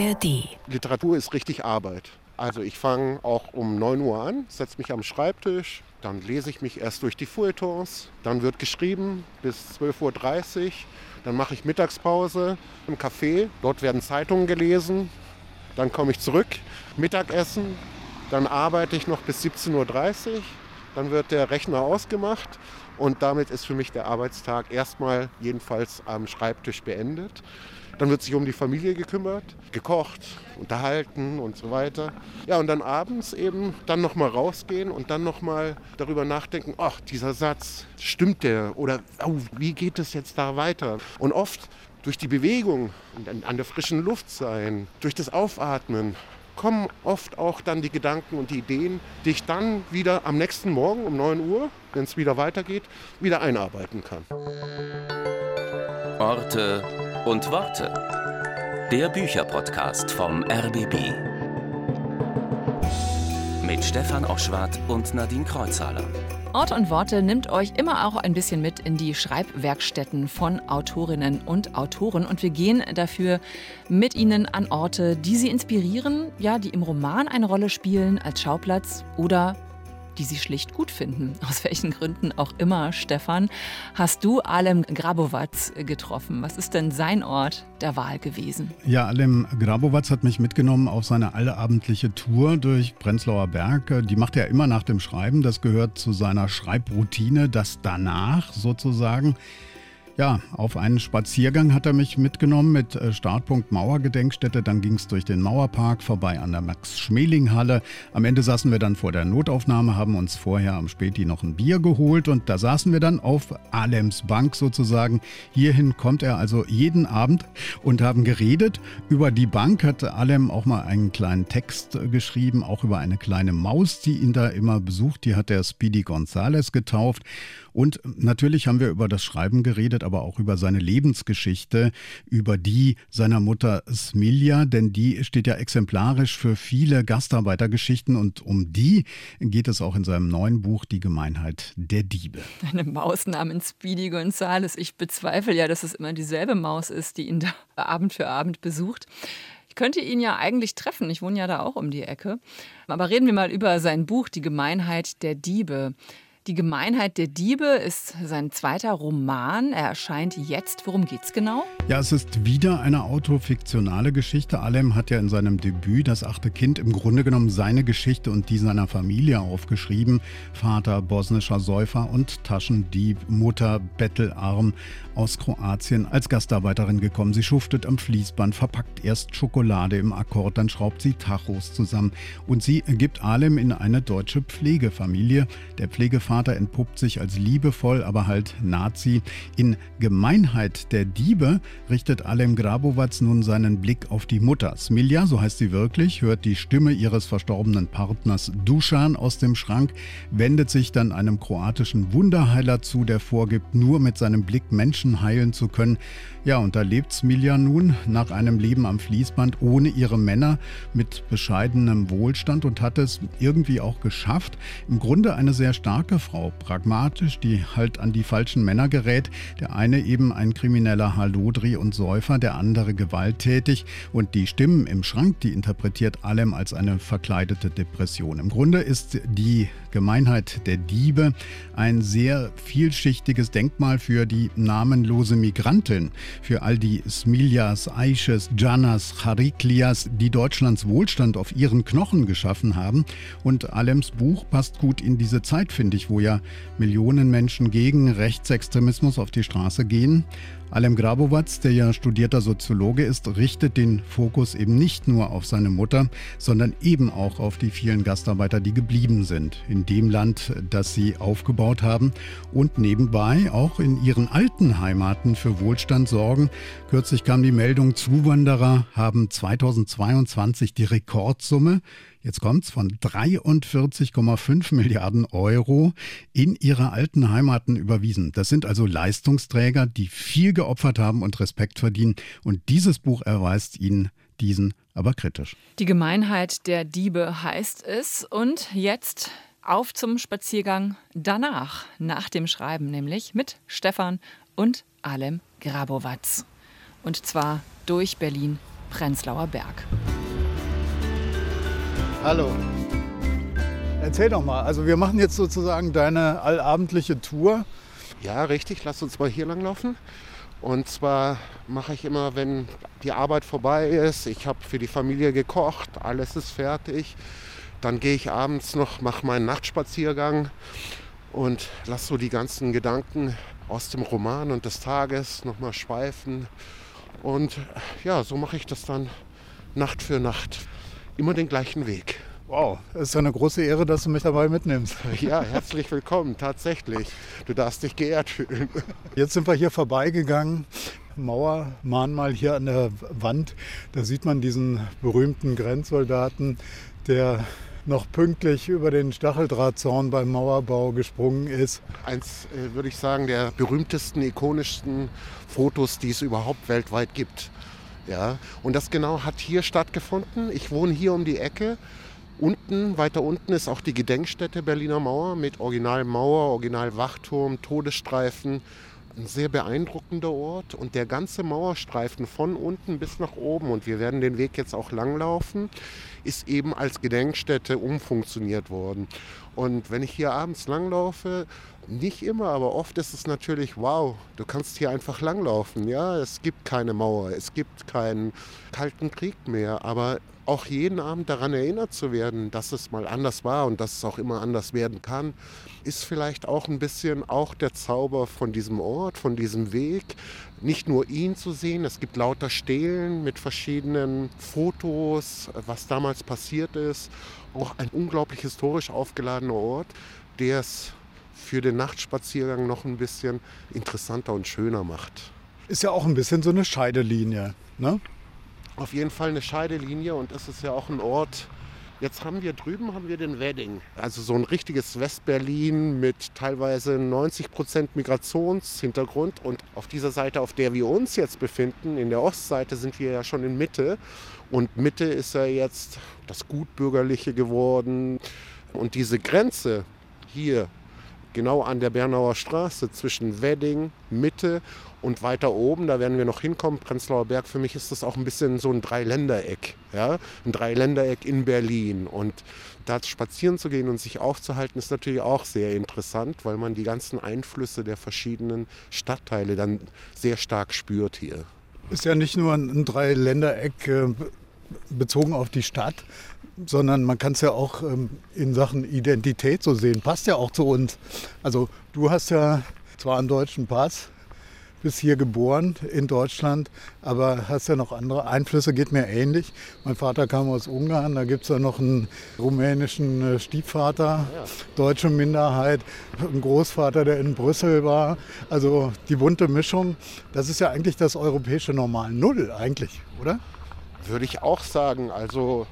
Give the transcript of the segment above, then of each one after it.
ARD. Literatur ist richtig Arbeit. Also ich fange auch um 9 Uhr an, setze mich am Schreibtisch, dann lese ich mich erst durch die Feuilletons, dann wird geschrieben bis 12.30 Uhr, dann mache ich Mittagspause im Café, dort werden Zeitungen gelesen, dann komme ich zurück, Mittagessen, dann arbeite ich noch bis 17.30 Uhr, dann wird der Rechner ausgemacht und damit ist für mich der Arbeitstag erstmal jedenfalls am Schreibtisch beendet. Dann wird sich um die Familie gekümmert, gekocht, unterhalten und so weiter. Ja, und dann abends eben dann nochmal rausgehen und dann nochmal darüber nachdenken, ach, dieser Satz, stimmt der? Oder oh, wie geht es jetzt da weiter? Und oft durch die Bewegung, an der frischen Luft sein, durch das Aufatmen, kommen oft auch dann die Gedanken und die Ideen, die ich dann wieder am nächsten Morgen um 9 Uhr, wenn es wieder weitergeht, wieder einarbeiten kann. Orte und Worte. Der Bücherpodcast vom RBB. Mit Stefan Oschwart und Nadine Kreuzhaler. Ort und Worte nimmt euch immer auch ein bisschen mit in die Schreibwerkstätten von Autorinnen und Autoren und wir gehen dafür mit ihnen an Orte, die sie inspirieren, ja, die im Roman eine Rolle spielen als Schauplatz oder die sie schlicht gut finden. Aus welchen Gründen auch immer, Stefan, hast du Alem Grabovac getroffen. Was ist denn sein Ort der Wahl gewesen? Ja, Alem Grabovac hat mich mitgenommen auf seine allabendliche Tour durch Prenzlauer Berg. Die macht er immer nach dem Schreiben. Das gehört zu seiner Schreibroutine, das danach sozusagen. Ja, auf einen Spaziergang hat er mich mitgenommen mit äh, Startpunkt Mauergedenkstätte. Dann ging es durch den Mauerpark vorbei an der Max-Schmeling-Halle. Am Ende saßen wir dann vor der Notaufnahme, haben uns vorher am Späti noch ein Bier geholt und da saßen wir dann auf Alems Bank sozusagen. Hierhin kommt er also jeden Abend und haben geredet. Über die Bank hat Alem auch mal einen kleinen Text geschrieben, auch über eine kleine Maus, die ihn da immer besucht. Die hat der Speedy Gonzales getauft. Und natürlich haben wir über das Schreiben geredet, aber auch über seine Lebensgeschichte, über die seiner Mutter Smilja, denn die steht ja exemplarisch für viele Gastarbeitergeschichten und um die geht es auch in seinem neuen Buch Die Gemeinheit der Diebe. Eine Maus namens Speedy Gonzales. Ich bezweifle ja, dass es immer dieselbe Maus ist, die ihn da Abend für Abend besucht. Ich könnte ihn ja eigentlich treffen. Ich wohne ja da auch um die Ecke. Aber reden wir mal über sein Buch Die Gemeinheit der Diebe. Die Gemeinheit der Diebe ist sein zweiter Roman. Er erscheint jetzt. Worum geht's genau? Ja, es ist wieder eine autofiktionale Geschichte. Alem hat ja in seinem Debüt das achte Kind im Grunde genommen seine Geschichte und die seiner Familie aufgeschrieben. Vater bosnischer Säufer und Taschendieb, Mutter bettelarm aus Kroatien als Gastarbeiterin gekommen. Sie schuftet am Fließband, verpackt erst Schokolade im Akkord, dann schraubt sie Tachos zusammen und sie gibt Alem in eine deutsche Pflegefamilie. Der Pflegevater Vater entpuppt sich als liebevoll, aber halt Nazi. In Gemeinheit der Diebe richtet Alem Grabovac nun seinen Blick auf die Mutter. Smilja, so heißt sie wirklich, hört die Stimme ihres verstorbenen Partners Dusan aus dem Schrank, wendet sich dann einem kroatischen Wunderheiler zu, der vorgibt, nur mit seinem Blick Menschen heilen zu können. Ja, und da lebt Smilja nun nach einem Leben am Fließband ohne ihre Männer mit bescheidenem Wohlstand und hat es irgendwie auch geschafft, im Grunde eine sehr starke Frau, pragmatisch, die halt an die falschen Männer gerät. Der eine eben ein krimineller Halodri und Säufer, der andere gewalttätig. Und die Stimmen im Schrank, die interpretiert Alem als eine verkleidete Depression. Im Grunde ist die Gemeinheit der Diebe ein sehr vielschichtiges Denkmal für die namenlose Migrantin, für all die Smiljas, Aisches, Janas, Chariklias, die Deutschlands Wohlstand auf ihren Knochen geschaffen haben. Und Alems Buch passt gut in diese Zeit, finde ich, wo ja Millionen Menschen gegen Rechtsextremismus auf die Straße gehen. Alem Grabovac, der ja studierter Soziologe ist, richtet den Fokus eben nicht nur auf seine Mutter, sondern eben auch auf die vielen Gastarbeiter, die geblieben sind in dem Land, das sie aufgebaut haben und nebenbei auch in ihren alten Heimaten für Wohlstand sorgen. Kürzlich kam die Meldung, Zuwanderer haben 2022 die Rekordsumme jetzt kommt's, von 43,5 Milliarden Euro in ihre alten Heimaten überwiesen. Das sind also Leistungsträger, die viel geopfert haben und Respekt verdienen. Und dieses Buch erweist ihnen diesen aber kritisch. Die Gemeinheit der Diebe heißt es. Und jetzt auf zum Spaziergang danach, nach dem Schreiben nämlich, mit Stefan und Alem Grabowatz. Und zwar durch Berlin Prenzlauer Berg. Hallo. Erzähl doch mal, also wir machen jetzt sozusagen deine allabendliche Tour. Ja, richtig, lass uns mal hier lang laufen. Und zwar mache ich immer, wenn die Arbeit vorbei ist, ich habe für die Familie gekocht, alles ist fertig, dann gehe ich abends noch, mache meinen Nachtspaziergang und lasse so die ganzen Gedanken aus dem Roman und des Tages nochmal schweifen. Und ja, so mache ich das dann Nacht für Nacht. Immer den gleichen Weg. Wow, es ist eine große Ehre, dass du mich dabei mitnimmst. Ja, herzlich willkommen, tatsächlich. Du darfst dich geehrt fühlen. Jetzt sind wir hier vorbeigegangen. Mauermahnmal hier an der Wand. Da sieht man diesen berühmten Grenzsoldaten, der noch pünktlich über den Stacheldrahtzaun beim Mauerbau gesprungen ist. Eins, äh, würde ich sagen, der berühmtesten, ikonischsten Fotos, die es überhaupt weltweit gibt. Ja, und das genau hat hier stattgefunden. Ich wohne hier um die Ecke Unten, weiter unten ist auch die Gedenkstätte Berliner Mauer mit Originalmauer, Originalwachturm, Todesstreifen. Ein sehr beeindruckender Ort und der ganze Mauerstreifen von unten bis nach oben, und wir werden den Weg jetzt auch langlaufen, ist eben als Gedenkstätte umfunktioniert worden. Und wenn ich hier abends langlaufe, nicht immer, aber oft ist es natürlich, wow, du kannst hier einfach langlaufen. Ja, es gibt keine Mauer, es gibt keinen Kalten Krieg mehr, aber auch jeden Abend daran erinnert zu werden, dass es mal anders war und dass es auch immer anders werden kann, ist vielleicht auch ein bisschen auch der Zauber von diesem Ort, von diesem Weg. Nicht nur ihn zu sehen, es gibt lauter Stelen mit verschiedenen Fotos, was damals passiert ist. Auch ein unglaublich historisch aufgeladener Ort, der es für den Nachtspaziergang noch ein bisschen interessanter und schöner macht. Ist ja auch ein bisschen so eine Scheidelinie, ne? auf jeden Fall eine Scheidelinie und es ist ja auch ein Ort. Jetzt haben wir drüben haben wir den Wedding, also so ein richtiges Westberlin mit teilweise 90 Prozent Migrationshintergrund. Und auf dieser Seite, auf der wir uns jetzt befinden, in der Ostseite, sind wir ja schon in Mitte. Und Mitte ist ja jetzt das Gutbürgerliche geworden. Und diese Grenze hier genau an der Bernauer Straße zwischen Wedding, Mitte und weiter oben, da werden wir noch hinkommen, Prenzlauer Berg, für mich ist das auch ein bisschen so ein Dreiländereck. Ja? Ein Dreiländereck in Berlin. Und da spazieren zu gehen und sich aufzuhalten, ist natürlich auch sehr interessant, weil man die ganzen Einflüsse der verschiedenen Stadtteile dann sehr stark spürt hier. Ist ja nicht nur ein Dreiländereck äh, bezogen auf die Stadt, sondern man kann es ja auch ähm, in Sachen Identität so sehen. Passt ja auch zu uns. Also du hast ja zwar einen deutschen Pass, bist hier geboren in Deutschland, aber hast ja noch andere Einflüsse, geht mir ähnlich. Mein Vater kam aus Ungarn, da gibt es ja noch einen rumänischen äh, Stiefvater, deutsche Minderheit, einen Großvater, der in Brüssel war. Also die bunte Mischung, das ist ja eigentlich das europäische Normal Null eigentlich, oder? Würde ich auch sagen. Also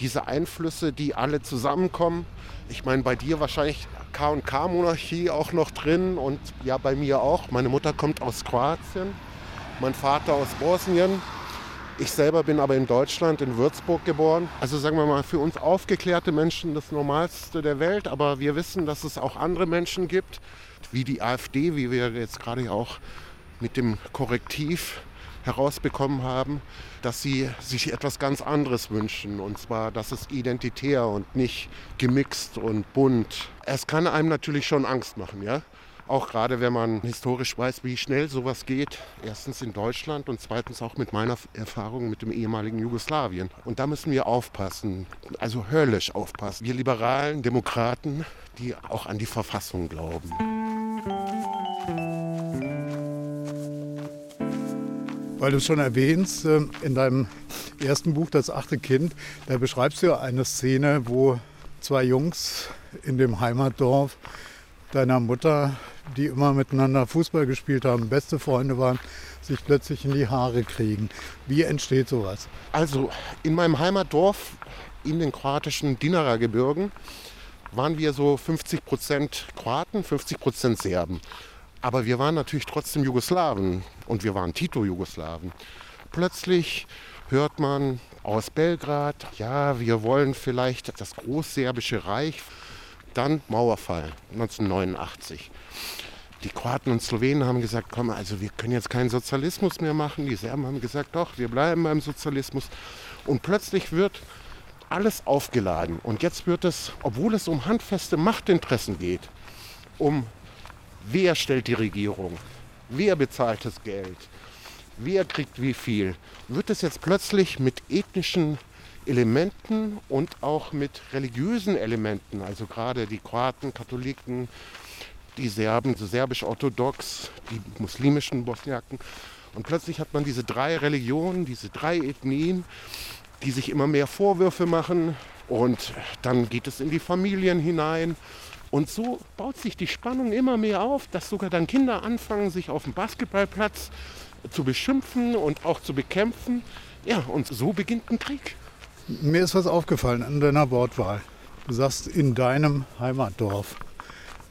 diese Einflüsse, die alle zusammenkommen. Ich meine, bei dir wahrscheinlich K&K-Monarchie auch noch drin und ja, bei mir auch. Meine Mutter kommt aus Kroatien, mein Vater aus Bosnien. Ich selber bin aber in Deutschland, in Würzburg geboren. Also sagen wir mal, für uns aufgeklärte Menschen das Normalste der Welt. Aber wir wissen, dass es auch andere Menschen gibt, wie die AfD, wie wir jetzt gerade auch mit dem Korrektiv herausbekommen haben, dass sie sich etwas ganz anderes wünschen. Und zwar, dass es identitär und nicht gemixt und bunt. Es kann einem natürlich schon Angst machen, ja. Auch gerade wenn man historisch weiß, wie schnell sowas geht. Erstens in Deutschland und zweitens auch mit meiner Erfahrung mit dem ehemaligen Jugoslawien. Und da müssen wir aufpassen, also höllisch aufpassen. Wir liberalen Demokraten, die auch an die Verfassung glauben. Weil du es schon erwähnst, ähm, in deinem ersten Buch, Das achte Kind, da beschreibst du ja eine Szene, wo zwei Jungs in dem Heimatdorf deiner Mutter, die immer miteinander Fußball gespielt haben, beste Freunde waren, sich plötzlich in die Haare kriegen. Wie entsteht sowas? Also in meinem Heimatdorf in den kroatischen Dinara Gebirgen waren wir so 50 Prozent Kroaten, 50 Prozent Serben. Aber wir waren natürlich trotzdem Jugoslawen und wir waren Tito-Jugoslawen. Plötzlich hört man aus Belgrad, ja, wir wollen vielleicht das Großserbische Reich. Dann Mauerfall 1989. die Kroaten und Slowenen haben gesagt, komm, also wir können jetzt keinen Sozialismus mehr machen. Die Serben haben gesagt, doch, wir bleiben beim Sozialismus. Und plötzlich wird alles aufgeladen. Und jetzt wird es, obwohl es um handfeste Machtinteressen geht, um wer stellt die Regierung, wer bezahlt das Geld, wer kriegt wie viel, wird es jetzt plötzlich mit ethnischen Elementen und auch mit religiösen Elementen, also gerade die Kroaten, Katholiken, die Serben, so serbisch-orthodox, die muslimischen Bosniaken. Und plötzlich hat man diese drei Religionen, diese drei Ethnien, die sich immer mehr Vorwürfe machen. Und dann geht es in die Familien hinein. Und so baut sich die Spannung immer mehr auf, dass sogar dann Kinder anfangen, sich auf dem Basketballplatz zu beschimpfen und auch zu bekämpfen. Ja, und so beginnt ein Krieg. Mir ist was aufgefallen an deiner Wortwahl. Du sagst in deinem Heimatdorf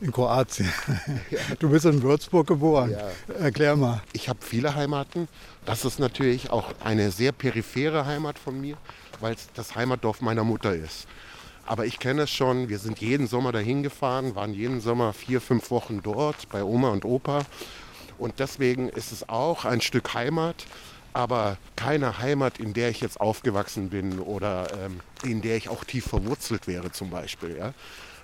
in Kroatien. Du bist in Würzburg geboren. Ja. Erklär mal. Ich habe viele Heimaten. Das ist natürlich auch eine sehr periphere Heimat von mir, weil es das Heimatdorf meiner Mutter ist. Aber ich kenne es schon. Wir sind jeden Sommer dahin gefahren, waren jeden Sommer vier, fünf Wochen dort bei Oma und Opa. Und deswegen ist es auch ein Stück Heimat, aber keine Heimat, in der ich jetzt aufgewachsen bin oder ähm, in der ich auch tief verwurzelt wäre zum Beispiel. Ja?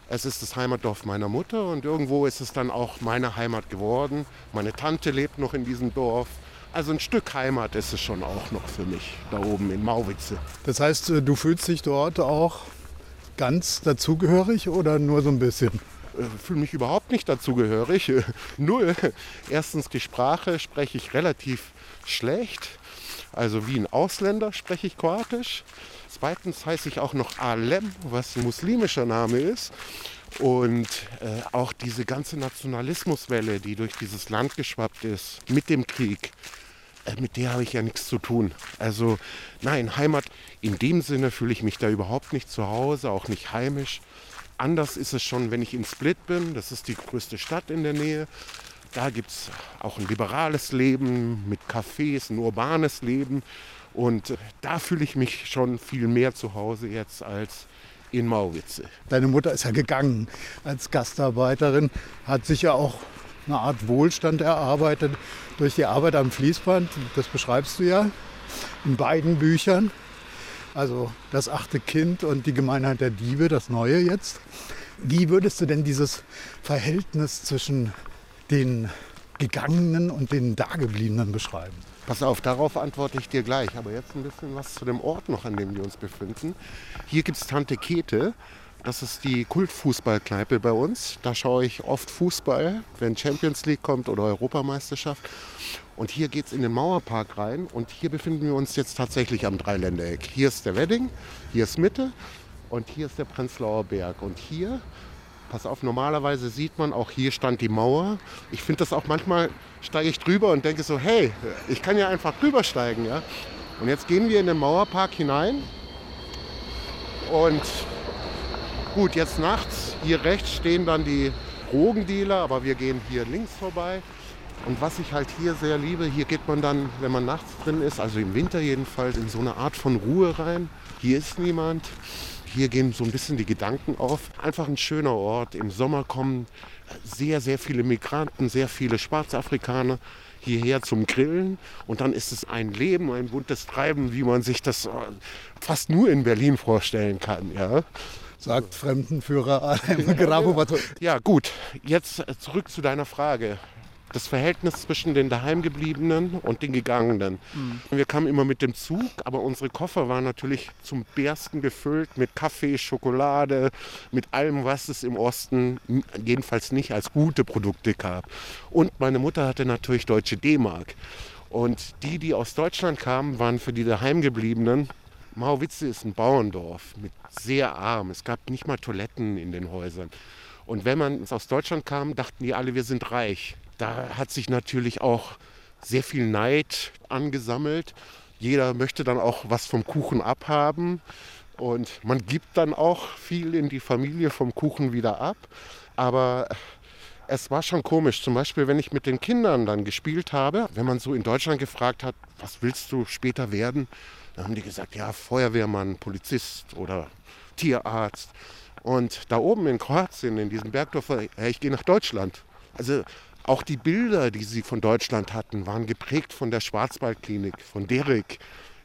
Es ist das Heimatdorf meiner Mutter und irgendwo ist es dann auch meine Heimat geworden. Meine Tante lebt noch in diesem Dorf. Also ein Stück Heimat ist es schon auch noch für mich, da oben in Mauwitze. Das heißt, äh, du fühlst dich dort auch ganz dazugehörig oder nur so ein bisschen? Ich äh, fühle mich überhaupt nicht dazugehörig. Null. Erstens die Sprache spreche ich relativ schlecht. Also wie ein Ausländer spreche ich Kroatisch. Zweitens heiße ich auch noch Alem, was ein muslimischer Name ist. Und äh, auch diese ganze Nationalismuswelle, die durch dieses Land geschwappt ist mit dem Krieg, mit der habe ich ja nichts zu tun. Also nein, Heimat in dem Sinne fühle ich mich da überhaupt nicht zu Hause, auch nicht heimisch. Anders ist es schon, wenn ich in Split bin. Das ist die größte Stadt in der Nähe. Da gibt es auch ein liberales Leben mit Cafés, ein urbanes Leben. Und äh, da fühle ich mich schon viel mehr zu Hause jetzt als in Mauwitze. Deine Mutter ist ja gegangen als Gastarbeiterin, hat sich ja auch eine Art Wohlstand erarbeitet durch die Arbeit am Fließband. Das beschreibst du ja in beiden Büchern. Also das achte Kind und die Gemeinheit der Diebe, das neue jetzt. Wie würdest du denn dieses Verhältnis zwischen den Gegangenen und den Dagebliebenen beschreiben? Pass auf, darauf antworte ich dir gleich. Aber jetzt ein bisschen was zu dem Ort noch, an dem wir uns befinden. Hier gibt es Tante Kete. Das ist die Kultfußballkneipe bei uns. Da schaue ich oft Fußball, wenn Champions League kommt oder Europameisterschaft. Und hier geht es in den Mauerpark rein. Und hier befinden wir uns jetzt tatsächlich am Dreiländereck. Hier ist der Wedding, hier ist Mitte und hier ist der Prenzlauer Berg. Und hier pass auf, normalerweise sieht man, auch hier stand die Mauer. Ich finde das auch manchmal, steige ich drüber und denke so, hey, ich kann ja einfach drüber steigen. Ja? Und jetzt gehen wir in den Mauerpark hinein. Und gut, jetzt nachts, hier rechts stehen dann die Drogendealer, aber wir gehen hier links vorbei. Und was ich halt hier sehr liebe, hier geht man dann, wenn man nachts drin ist, also im Winter jedenfalls, in so eine Art von Ruhe rein. Hier ist niemand. Hier gehen so ein bisschen die Gedanken auf. Einfach ein schöner Ort. Im Sommer kommen sehr, sehr viele Migranten, sehr viele Schwarzafrikaner hierher zum Grillen. Und dann ist es ein Leben, ein buntes Treiben, wie man sich das äh, fast nur in Berlin vorstellen kann. Ja. Sagt Fremdenführer Grabovato. Ja, gut. Jetzt zurück zu deiner Frage das Verhältnis zwischen den Daheimgebliebenen und den Gegangenen. Mhm. Wir kamen immer mit dem Zug, aber unsere Koffer waren natürlich zum Bersten gefüllt mit Kaffee, Schokolade, mit allem, was es im Osten jedenfalls nicht als gute Produkte gab. Und meine Mutter hatte natürlich deutsche D-Mark. Und die, die aus Deutschland kamen, waren für die Daheimgebliebenen Mauwitze ist ein Bauerndorf mit sehr arm. Es gab nicht mal Toiletten in den Häusern. Und wenn man aus Deutschland kam, dachten die alle, wir sind reich. Da hat sich natürlich auch sehr viel Neid angesammelt. Jeder möchte dann auch was vom Kuchen abhaben. Und man gibt dann auch viel in die Familie vom Kuchen wieder ab. Aber es war schon komisch. Zum Beispiel, wenn ich mit den Kindern dann gespielt habe, wenn man so in Deutschland gefragt hat, was willst du später werden? Dann haben die gesagt, ja, Feuerwehrmann, Polizist oder Tierarzt. Und da oben in Kroatien, in diesem Bergdorf, ich gehe nach Deutschland. Also Auch die Bilder, die sie von Deutschland hatten, waren geprägt von der Schwarzwaldklinik, von Derek.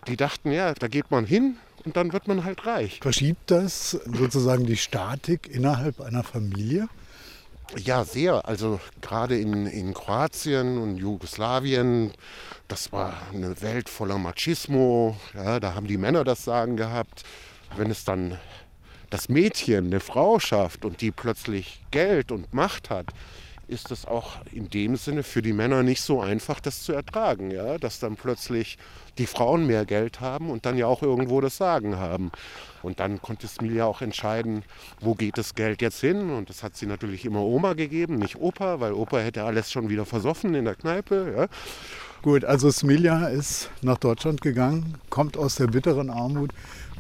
Die dachten, ja, da geht man hin und dann wird man halt reich. Verschiebt das sozusagen die Statik innerhalb einer Familie? Ja, sehr. Also gerade in, in Kroatien und Jugoslawien, das war eine Welt voller Machismo. Ja, da haben die Männer das Sagen gehabt. Wenn es dann das Mädchen, eine Frau schafft und die plötzlich Geld und Macht hat, ist es auch in dem Sinne für die Männer nicht so einfach, das zu ertragen. Ja? Dass dann plötzlich die Frauen mehr Geld haben und dann ja auch irgendwo das Sagen haben. Und dann konnte Smilia auch entscheiden, wo geht das Geld jetzt hin. Und das hat sie natürlich immer Oma gegeben, nicht Opa, weil Opa hätte alles schon wieder versoffen in der Kneipe. Ja? Gut, also Smilia ist nach Deutschland gegangen, kommt aus der bitteren Armut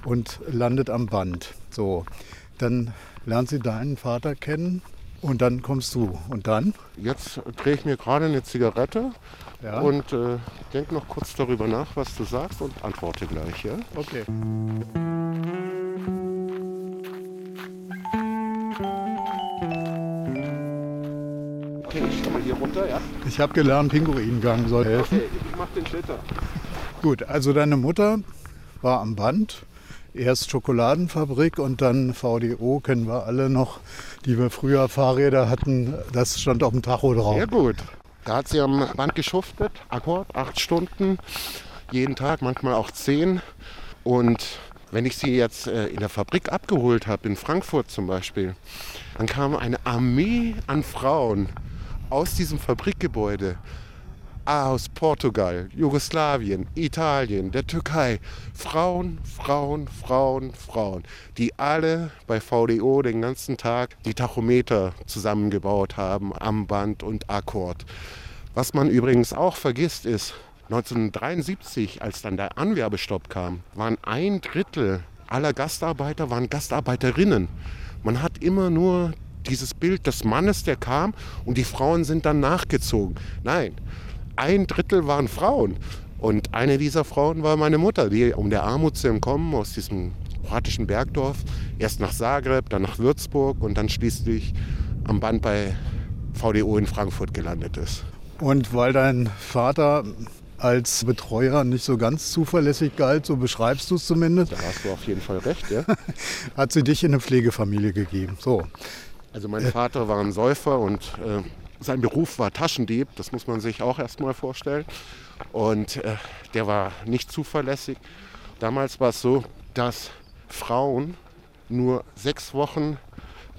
und landet am Band. So, dann lernt sie deinen Vater kennen und dann kommst du. Und dann? Jetzt drehe ich mir gerade eine Zigarette ja. und äh, denke noch kurz darüber nach, was du sagst und antworte gleich. Ja? Okay. Okay, ich komme hier runter, ja? Ich habe gelernt, Pinguingang soll helfen. Okay, ich mach den Schlitter. Gut, also deine Mutter war am Band erst Schokoladenfabrik und dann VDO, kennen wir alle noch, die wir früher Fahrräder hatten. Das stand auf dem Tacho drauf. Sehr gut. Da hat sie am Band geschuftet, Akkord, acht Stunden, jeden Tag, manchmal auch zehn. Und wenn ich sie jetzt äh, in der Fabrik abgeholt habe, in Frankfurt zum Beispiel, dann kam eine Armee an Frauen aus diesem Fabrikgebäude aus Portugal, Jugoslawien, Italien, der Türkei. Frauen, Frauen, Frauen, Frauen, die alle bei VDO den ganzen Tag die Tachometer zusammengebaut haben am Band und Akkord. Was man übrigens auch vergisst ist, 1973, als dann der Anwerbestopp kam, waren ein Drittel aller Gastarbeiter waren Gastarbeiterinnen. Man hat immer nur dieses Bild des Mannes, der kam und die Frauen sind dann nachgezogen. Nein, ein Drittel waren Frauen. Und eine dieser Frauen war meine Mutter, die um der Armut zu entkommen aus diesem kroatischen Bergdorf, erst nach Zagreb, dann nach Würzburg und dann schließlich am Band bei VDO in Frankfurt gelandet ist. Und weil dein Vater als Betreuer nicht so ganz zuverlässig galt, so beschreibst du es zumindest. Da hast du auf jeden Fall recht, ja. Hat sie dich in eine Pflegefamilie gegeben. So. Also mein Vater war ein Säufer und äh, sein Beruf war Taschendieb, das muss man sich auch erstmal vorstellen. Und äh, der war nicht zuverlässig. Damals war es so, dass Frauen nur sechs Wochen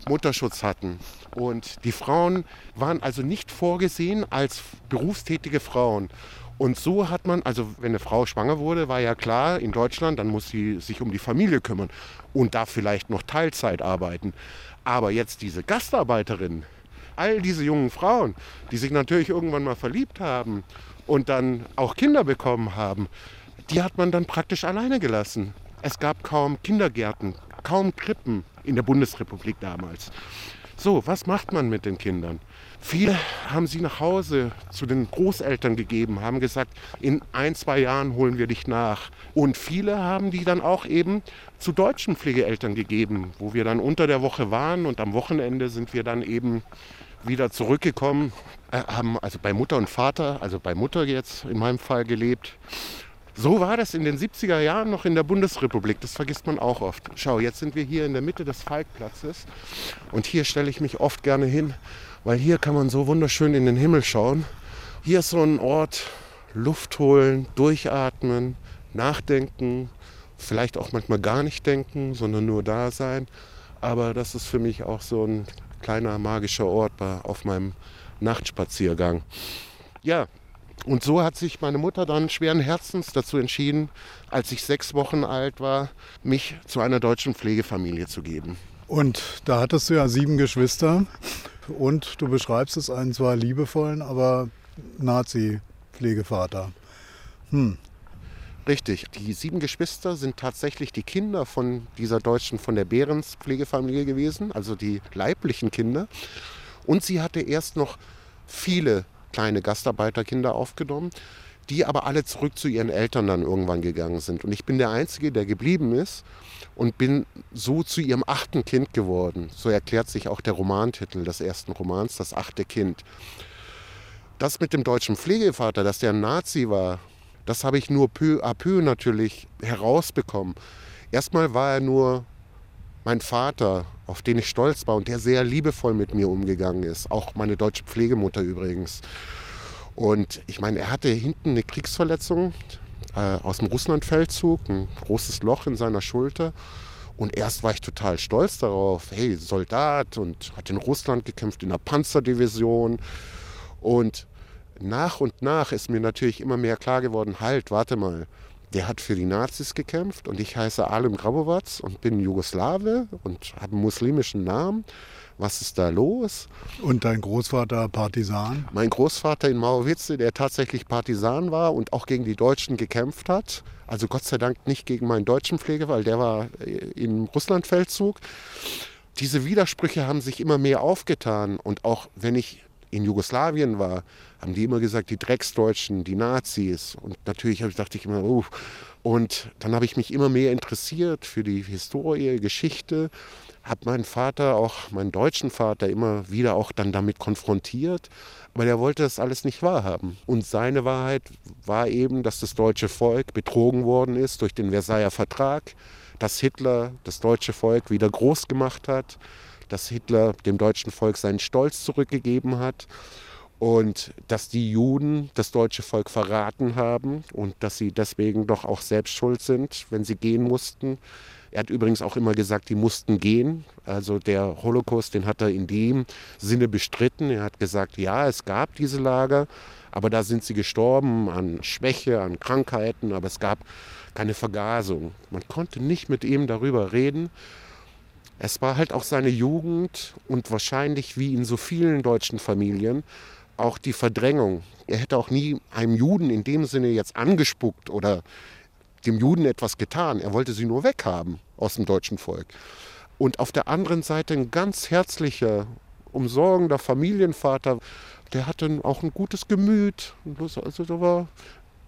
Mutterschutz hatten. Und die Frauen waren also nicht vorgesehen als berufstätige Frauen. Und so hat man, also wenn eine Frau schwanger wurde, war ja klar, in Deutschland, dann muss sie sich um die Familie kümmern und da vielleicht noch Teilzeit arbeiten. Aber jetzt diese Gastarbeiterin, all diese jungen Frauen, die sich natürlich irgendwann mal verliebt haben und dann auch Kinder bekommen haben, die hat man dann praktisch alleine gelassen. Es gab kaum Kindergärten, kaum Krippen in der Bundesrepublik damals. So, was macht man mit den Kindern? Viele haben sie nach Hause zu den Großeltern gegeben, haben gesagt, in ein, zwei Jahren holen wir dich nach. Und viele haben die dann auch eben zu deutschen Pflegeeltern gegeben, wo wir dann unter der Woche waren und am Wochenende sind wir dann eben wieder zurückgekommen, äh, haben also bei Mutter und Vater, also bei Mutter jetzt in meinem Fall gelebt. So war das in den 70er Jahren noch in der Bundesrepublik. Das vergisst man auch oft. Schau, jetzt sind wir hier in der Mitte des Falkplatzes und hier stelle ich mich oft gerne hin, weil hier kann man so wunderschön in den Himmel schauen. Hier ist so ein Ort, Luft holen, durchatmen, nachdenken, vielleicht auch manchmal gar nicht denken, sondern nur da sein. Aber das ist für mich auch so ein kleiner magischer Ort auf meinem Nachtspaziergang. Ja, und so hat sich meine Mutter dann schweren Herzens dazu entschieden, als ich sechs Wochen alt war, mich zu einer deutschen Pflegefamilie zu geben. Und da hattest du ja sieben Geschwister und du beschreibst es einen zwar liebevollen, aber Nazi-Pflegevater. Hm, Richtig. Die sieben Geschwister sind tatsächlich die Kinder von dieser deutschen, von der Behrens Pflegefamilie gewesen, also die leiblichen Kinder. Und sie hatte erst noch viele kleine Gastarbeiterkinder aufgenommen, die aber alle zurück zu ihren Eltern dann irgendwann gegangen sind. Und ich bin der Einzige, der geblieben ist und bin so zu ihrem achten Kind geworden. So erklärt sich auch der Romantitel des ersten Romans, das achte Kind. Das mit dem deutschen Pflegevater, dass der ein Nazi war, das habe ich nur peu à peu natürlich herausbekommen. Erstmal war er nur mein Vater, auf den ich stolz war und der sehr liebevoll mit mir umgegangen ist. Auch meine deutsche Pflegemutter übrigens. Und ich meine, er hatte hinten eine Kriegsverletzung äh, aus dem Russlandfeldzug, ein großes Loch in seiner Schulter. Und erst war ich total stolz darauf, hey, Soldat und hat in Russland gekämpft, in der Panzerdivision. Und nach und nach ist mir natürlich immer mehr klar geworden, halt, warte mal, der hat für die Nazis gekämpft und ich heiße Alim Grabovac und bin Jugoslawe und habe einen muslimischen Namen. Was ist da los? Und dein Großvater Partisan? Mein Großvater in Mauerwitze, der tatsächlich Partisan war und auch gegen die Deutschen gekämpft hat. Also Gott sei Dank nicht gegen meinen deutschen Pfleger, weil der war äh, im Russlandfeldzug. Diese Widersprüche haben sich immer mehr aufgetan und auch wenn ich in Jugoslawien war, haben die immer gesagt, die Drecksdeutschen, die Nazis. Und natürlich dachte ich immer, uh. Und dann habe ich mich immer mehr interessiert für die Historie, Geschichte, habe meinen Vater, auch meinen deutschen Vater, immer wieder auch dann damit konfrontiert. Aber der wollte das alles nicht wahrhaben. Und seine Wahrheit war eben, dass das deutsche Volk betrogen worden ist durch den Versailler Vertrag, dass Hitler das deutsche Volk wieder groß gemacht hat, dass Hitler dem deutschen Volk seinen Stolz zurückgegeben hat und dass die Juden das deutsche Volk verraten haben und dass sie deswegen doch auch selbst schuld sind, wenn sie gehen mussten. Er hat übrigens auch immer gesagt, die mussten gehen. Also der Holocaust, den hat er in dem Sinne bestritten. Er hat gesagt, ja, es gab diese Lager, aber da sind sie gestorben an Schwäche, an Krankheiten, aber es gab keine Vergasung. Man konnte nicht mit ihm darüber reden. Es war halt auch seine Jugend und wahrscheinlich wie in so vielen deutschen Familien auch die Verdrängung. Er hätte auch nie einem Juden in dem Sinne jetzt angespuckt oder dem Juden etwas getan. Er wollte sie nur weghaben aus dem deutschen Volk. Und auf der anderen Seite ein ganz herzlicher, umsorgender Familienvater, der hatte auch ein gutes Gemüt. Also der war,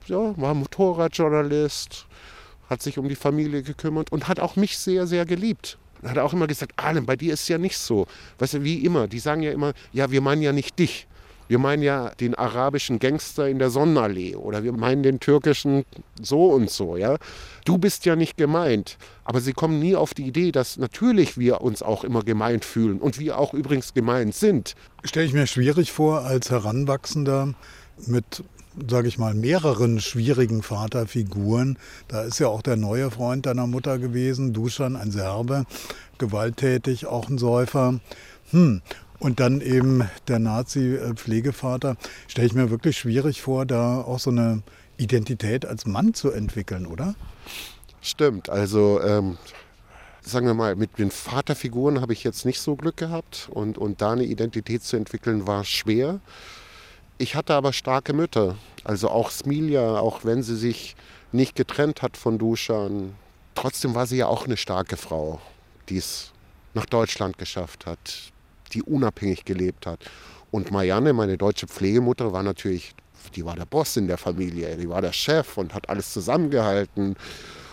ja, war Motorradjournalist, hat sich um die Familie gekümmert und hat auch mich sehr, sehr geliebt hat er auch immer gesagt, Alem, bei dir ist es ja nicht so. Weißt du, wie immer, die sagen ja immer, ja, wir meinen ja nicht dich. Wir meinen ja den arabischen Gangster in der Sonnenallee oder wir meinen den türkischen so und so, ja. Du bist ja nicht gemeint. Aber sie kommen nie auf die Idee, dass natürlich wir uns auch immer gemeint fühlen und wir auch übrigens gemeint sind. Stelle ich mir schwierig vor, als Heranwachsender mit sage ich mal, mehreren schwierigen Vaterfiguren. Da ist ja auch der neue Freund deiner Mutter gewesen, Duschan, ein Serbe, gewalttätig, auch ein Säufer. Hm. Und dann eben der Nazi-Pflegevater. Stelle ich mir wirklich schwierig vor, da auch so eine Identität als Mann zu entwickeln, oder? Stimmt. Also ähm, sagen wir mal, mit den Vaterfiguren habe ich jetzt nicht so Glück gehabt. Und, und da eine Identität zu entwickeln, war schwer. Ich hatte aber starke Mütter. Also auch Smilia, auch wenn sie sich nicht getrennt hat von Duschan, trotzdem war sie ja auch eine starke Frau, die es nach Deutschland geschafft hat, die unabhängig gelebt hat. Und Marianne, meine deutsche Pflegemutter, war natürlich, die war der Boss in der Familie, die war der Chef und hat alles zusammengehalten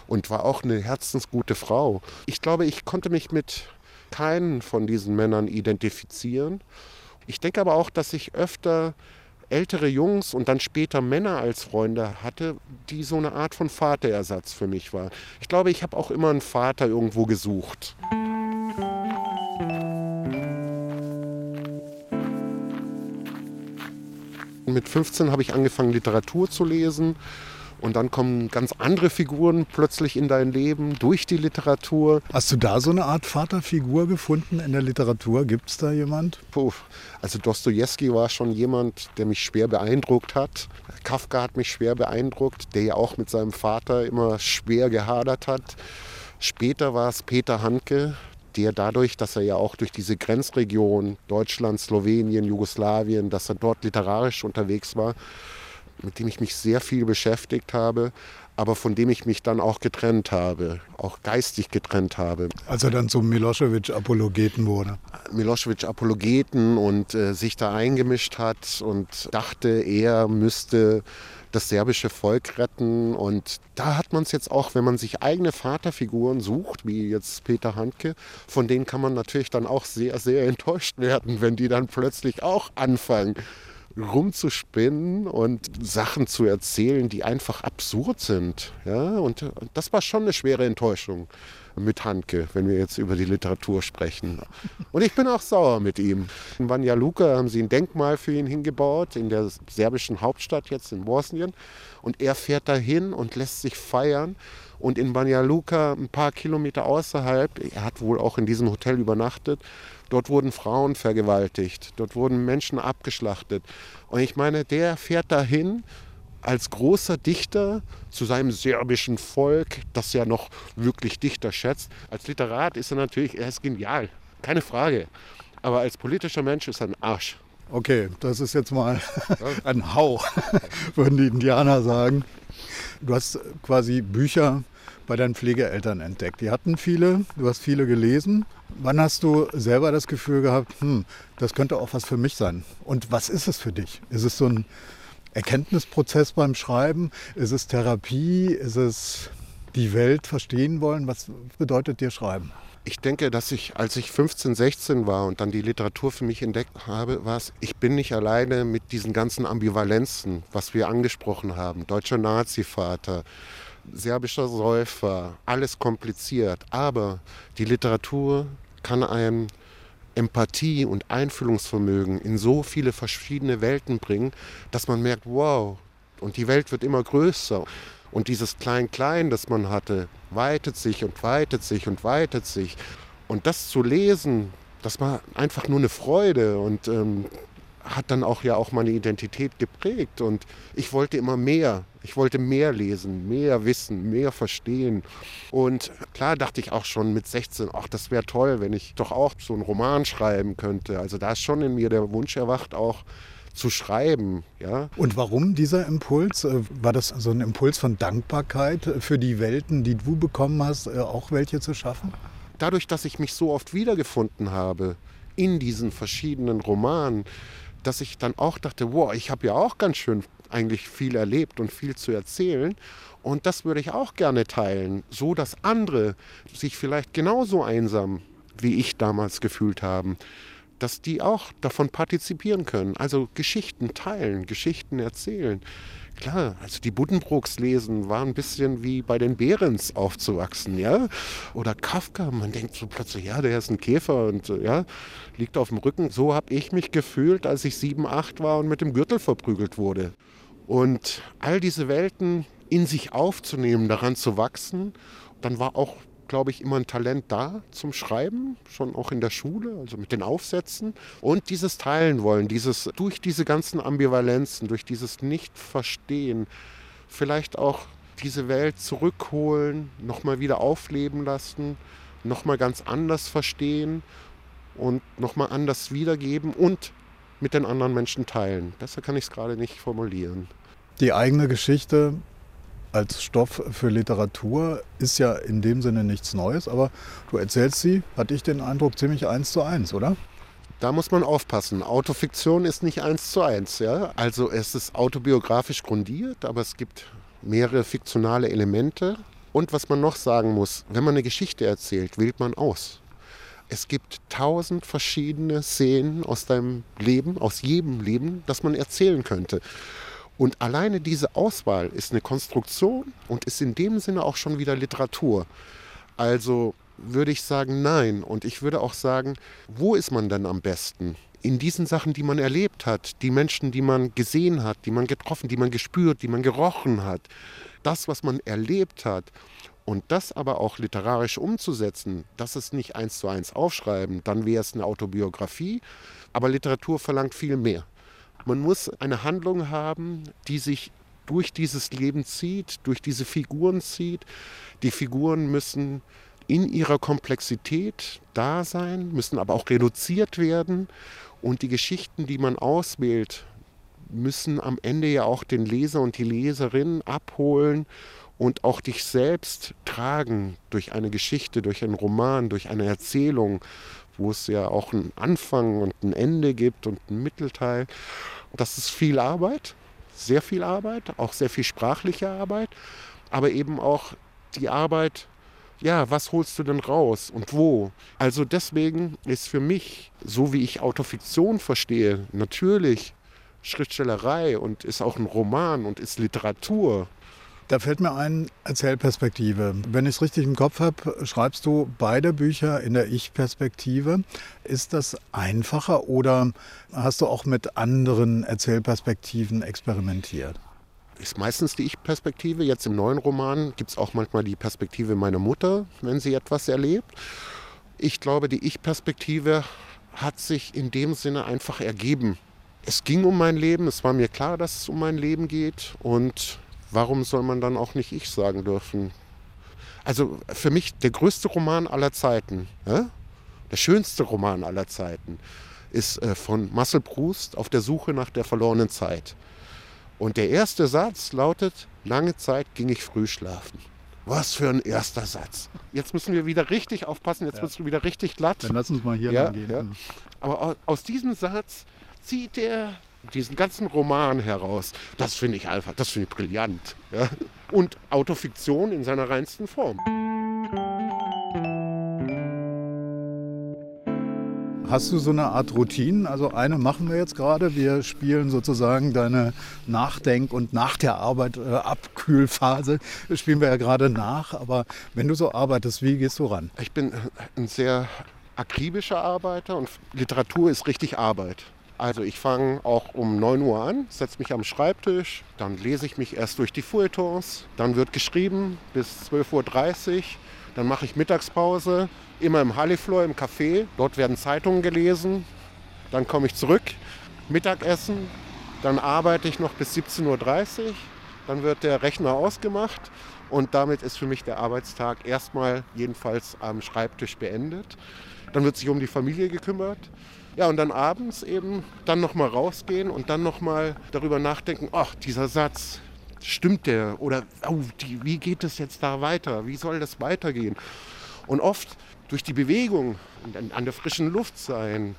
und war auch eine herzensgute Frau. Ich glaube, ich konnte mich mit keinen von diesen Männern identifizieren. Ich denke aber auch, dass ich öfter ältere Jungs und dann später Männer als Freunde hatte, die so eine Art von Vaterersatz für mich war. Ich glaube, ich habe auch immer einen Vater irgendwo gesucht. Mit 15 habe ich angefangen, Literatur zu lesen und dann kommen ganz andere Figuren plötzlich in dein Leben durch die Literatur. Hast du da so eine Art Vaterfigur gefunden in der Literatur? Gibt es da jemand? Puh. Also Dostoevsky war schon jemand, der mich schwer beeindruckt hat. Kafka hat mich schwer beeindruckt, der ja auch mit seinem Vater immer schwer gehadert hat. Später war es Peter Handke, der dadurch, dass er ja auch durch diese Grenzregion Deutschland, Slowenien, Jugoslawien, dass er dort literarisch unterwegs war, mit dem ich mich sehr viel beschäftigt habe, aber von dem ich mich dann auch getrennt habe, auch geistig getrennt habe. Als er dann zum Milosevic-Apologeten wurde. Milosevic-Apologeten und äh, sich da eingemischt hat und dachte, er müsste das serbische Volk retten. Und da hat man es jetzt auch, wenn man sich eigene Vaterfiguren sucht, wie jetzt Peter Handke, von denen kann man natürlich dann auch sehr, sehr enttäuscht werden, wenn die dann plötzlich auch anfangen rumzuspinnen und Sachen zu erzählen, die einfach absurd sind. Ja, und das war schon eine schwere Enttäuschung mit Handke, wenn wir jetzt über die Literatur sprechen. Und ich bin auch sauer mit ihm. In Banja Luka haben sie ein Denkmal für ihn hingebaut, in der serbischen Hauptstadt jetzt in Bosnien. Und er fährt dahin und lässt sich feiern. Und in Banja Luka, ein paar Kilometer außerhalb, er hat wohl auch in diesem Hotel übernachtet, dort wurden Frauen vergewaltigt, dort wurden Menschen abgeschlachtet. Und ich meine, der fährt dahin als großer Dichter zu seinem serbischen Volk, das ja noch wirklich Dichter schätzt. Als Literat ist er natürlich, er ist genial, keine Frage. Aber als politischer Mensch ist er ein Arsch. Okay, das ist jetzt mal ein Hau, würden die Indianer sagen. Du hast quasi Bücher bei deinen Pflegeeltern entdeckt. Die hatten viele, du hast viele gelesen. Wann hast du selber das Gefühl gehabt, hm, das könnte auch was für mich sein? Und was ist es für dich? Ist es so ein Erkenntnisprozess beim Schreiben? Ist es Therapie? Ist es die Welt verstehen wollen? Was bedeutet dir Schreiben? Ich denke, dass ich, als ich 15, 16 war und dann die Literatur für mich entdeckt habe, war es, ich bin nicht alleine mit diesen ganzen Ambivalenzen, was wir angesprochen haben. Deutscher Nazi-Vater, serbischer Säufer, alles kompliziert. Aber die Literatur kann einem Empathie und Einfühlungsvermögen in so viele verschiedene Welten bringen, dass man merkt, wow, und die Welt wird immer größer. Und dieses Klein-Klein, das man hatte, weitet sich und weitet sich und weitet sich. Und das zu lesen, das war einfach nur eine Freude und ähm, hat dann auch ja auch meine Identität geprägt. Und ich wollte immer mehr. Ich wollte mehr lesen, mehr wissen, mehr verstehen. Und klar dachte ich auch schon mit 16, ach, das wäre toll, wenn ich doch auch so einen Roman schreiben könnte. Also da ist schon in mir der Wunsch erwacht, auch zu schreiben. Ja. Und warum dieser Impuls? Äh, war das so ein Impuls von Dankbarkeit für die Welten, die du bekommen hast, äh, auch welche zu schaffen? Dadurch, dass ich mich so oft wiedergefunden habe in diesen verschiedenen Romanen, dass ich dann auch dachte, wow, ich habe ja auch ganz schön eigentlich viel erlebt und viel zu erzählen. Und das würde ich auch gerne teilen, so dass andere sich vielleicht genauso einsam wie ich damals gefühlt haben, dass die auch davon partizipieren können. Also Geschichten teilen, Geschichten erzählen. Klar, also die Buddenbrooks lesen war ein bisschen wie bei den Behrens aufzuwachsen, ja. Oder Kafka, man denkt so plötzlich, ja, der ist ein Käfer und äh, ja, liegt auf dem Rücken. So habe ich mich gefühlt, als ich sieben, acht war und mit dem Gürtel verprügelt wurde. Und all diese Welten in sich aufzunehmen, daran zu wachsen, dann war auch glaube ich, immer ein Talent da zum Schreiben, schon auch in der Schule, also mit den Aufsätzen. Und dieses Teilen wollen, dieses durch diese ganzen Ambivalenzen, durch dieses Nicht-Verstehen, vielleicht auch diese Welt zurückholen, nochmal wieder aufleben lassen, nochmal ganz anders verstehen und nochmal anders wiedergeben und mit den anderen Menschen teilen. Besser kann ich es gerade nicht formulieren. Die eigene Geschichte als Stoff für Literatur ist ja in dem Sinne nichts Neues, aber du erzählst sie, hatte ich den Eindruck, ziemlich eins zu eins, oder? Da muss man aufpassen. Autofiktion ist nicht eins zu eins. Ja? Also es ist autobiografisch grundiert, aber es gibt mehrere fiktionale Elemente. Und was man noch sagen muss, wenn man eine Geschichte erzählt, wählt man aus. Es gibt tausend verschiedene Szenen aus deinem Leben, aus jedem Leben, das man erzählen könnte. Und alleine diese Auswahl ist eine Konstruktion und ist in dem Sinne auch schon wieder Literatur. Also würde ich sagen, nein. Und ich würde auch sagen, wo ist man denn am besten? In diesen Sachen, die man erlebt hat, die Menschen, die man gesehen hat, die man getroffen, die man gespürt, die man gerochen hat. Das, was man erlebt hat. Und das aber auch literarisch umzusetzen, das ist nicht eins zu eins aufschreiben, dann wäre es eine Autobiografie. Aber Literatur verlangt viel mehr. Man muss eine Handlung haben, die sich durch dieses Leben zieht, durch diese Figuren zieht. Die Figuren müssen in ihrer Komplexität da sein, müssen aber auch reduziert werden. Und die Geschichten, die man auswählt, müssen am Ende ja auch den Leser und die Leserin abholen und auch dich selbst tragen durch eine Geschichte, durch einen Roman, durch eine Erzählung wo es ja auch einen Anfang und ein Ende gibt und einen Mittelteil. Das ist viel Arbeit, sehr viel Arbeit, auch sehr viel sprachliche Arbeit, aber eben auch die Arbeit, ja, was holst du denn raus und wo? Also deswegen ist für mich, so wie ich Autofiktion verstehe, natürlich Schriftstellerei und ist auch ein Roman und ist Literatur. Da fällt mir ein, Erzählperspektive. Wenn ich es richtig im Kopf habe, schreibst du beide Bücher in der Ich-Perspektive. Ist das einfacher oder hast du auch mit anderen Erzählperspektiven experimentiert? Ist meistens die Ich-Perspektive. Jetzt im neuen Roman gibt es auch manchmal die Perspektive meiner Mutter, wenn sie etwas erlebt. Ich glaube, die Ich-Perspektive hat sich in dem Sinne einfach ergeben. Es ging um mein Leben, es war mir klar, dass es um mein Leben geht und warum soll man dann auch nicht ich sagen dürfen? Also für mich der größte Roman aller Zeiten, ja? der schönste Roman aller Zeiten, ist äh, von Marcel Proust auf der Suche nach der verlorenen Zeit. Und der erste Satz lautet, lange Zeit ging ich früh schlafen. Was für ein erster Satz. Jetzt müssen wir wieder richtig aufpassen, jetzt ja. wirst du wieder richtig glatt. Dann lass uns mal hier ja, gehen. Ja. Aber aus diesem Satz zieht er diesen ganzen Roman heraus. Das finde ich einfach, das finde ich brillant. Ja? Und Autofiktion in seiner reinsten Form. Hast du so eine Art Routine? Also eine machen wir jetzt gerade. Wir spielen sozusagen deine Nachdenk- und nach der Arbeit äh, Abkühlphase. Das spielen wir ja gerade nach. Aber wenn du so arbeitest, wie gehst du ran? Ich bin ein sehr akribischer Arbeiter und Literatur ist richtig Arbeit. Also ich fange auch um 9 Uhr an, setze mich am Schreibtisch, dann lese ich mich erst durch die Feuilletons, dann wird geschrieben bis 12.30 Uhr, dann mache ich Mittagspause, immer im Hallifloor im Café, dort werden Zeitungen gelesen, dann komme ich zurück, Mittagessen, dann arbeite ich noch bis 17.30 Uhr, dann wird der Rechner ausgemacht und damit ist für mich der Arbeitstag erstmal jedenfalls am Schreibtisch beendet. Dann wird sich um die Familie gekümmert. Ja, und dann abends eben dann nochmal rausgehen und dann nochmal darüber nachdenken, ach, dieser Satz, stimmt der? Oder oh, die, wie geht es jetzt da weiter? Wie soll das weitergehen? Und oft durch die Bewegung, an der frischen Luft sein,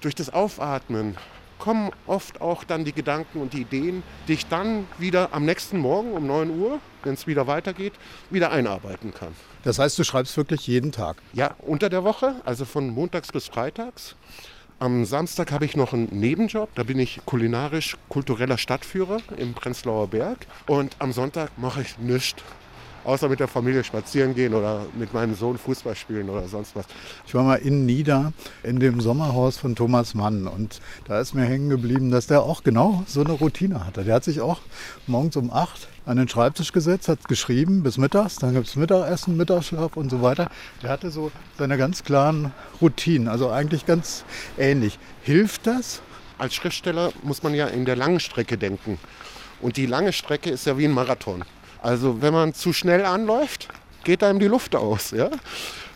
durch das Aufatmen, kommen oft auch dann die Gedanken und die Ideen, die ich dann wieder am nächsten Morgen um 9 Uhr, wenn es wieder weitergeht, wieder einarbeiten kann. Das heißt, du schreibst wirklich jeden Tag? Ja, unter der Woche, also von montags bis freitags. Am Samstag habe ich noch einen Nebenjob. Da bin ich kulinarisch-kultureller Stadtführer im Prenzlauer Berg. Und am Sonntag mache ich nichts. Außer mit der Familie spazieren gehen oder mit meinem Sohn Fußball spielen oder sonst was. Ich war mal in Nieder in dem Sommerhaus von Thomas Mann und da ist mir hängen geblieben, dass der auch genau so eine Routine hatte. Der hat sich auch morgens um acht an den Schreibtisch gesetzt, hat geschrieben bis mittags, dann gibt es Mittagessen, Mittagsschlaf und so weiter. Der hatte so seine ganz klaren Routinen, also eigentlich ganz ähnlich. Hilft das? Als Schriftsteller muss man ja in der langen Strecke denken. Und die lange Strecke ist ja wie ein Marathon. Also wenn man zu schnell anläuft, geht einem die Luft aus. Ja?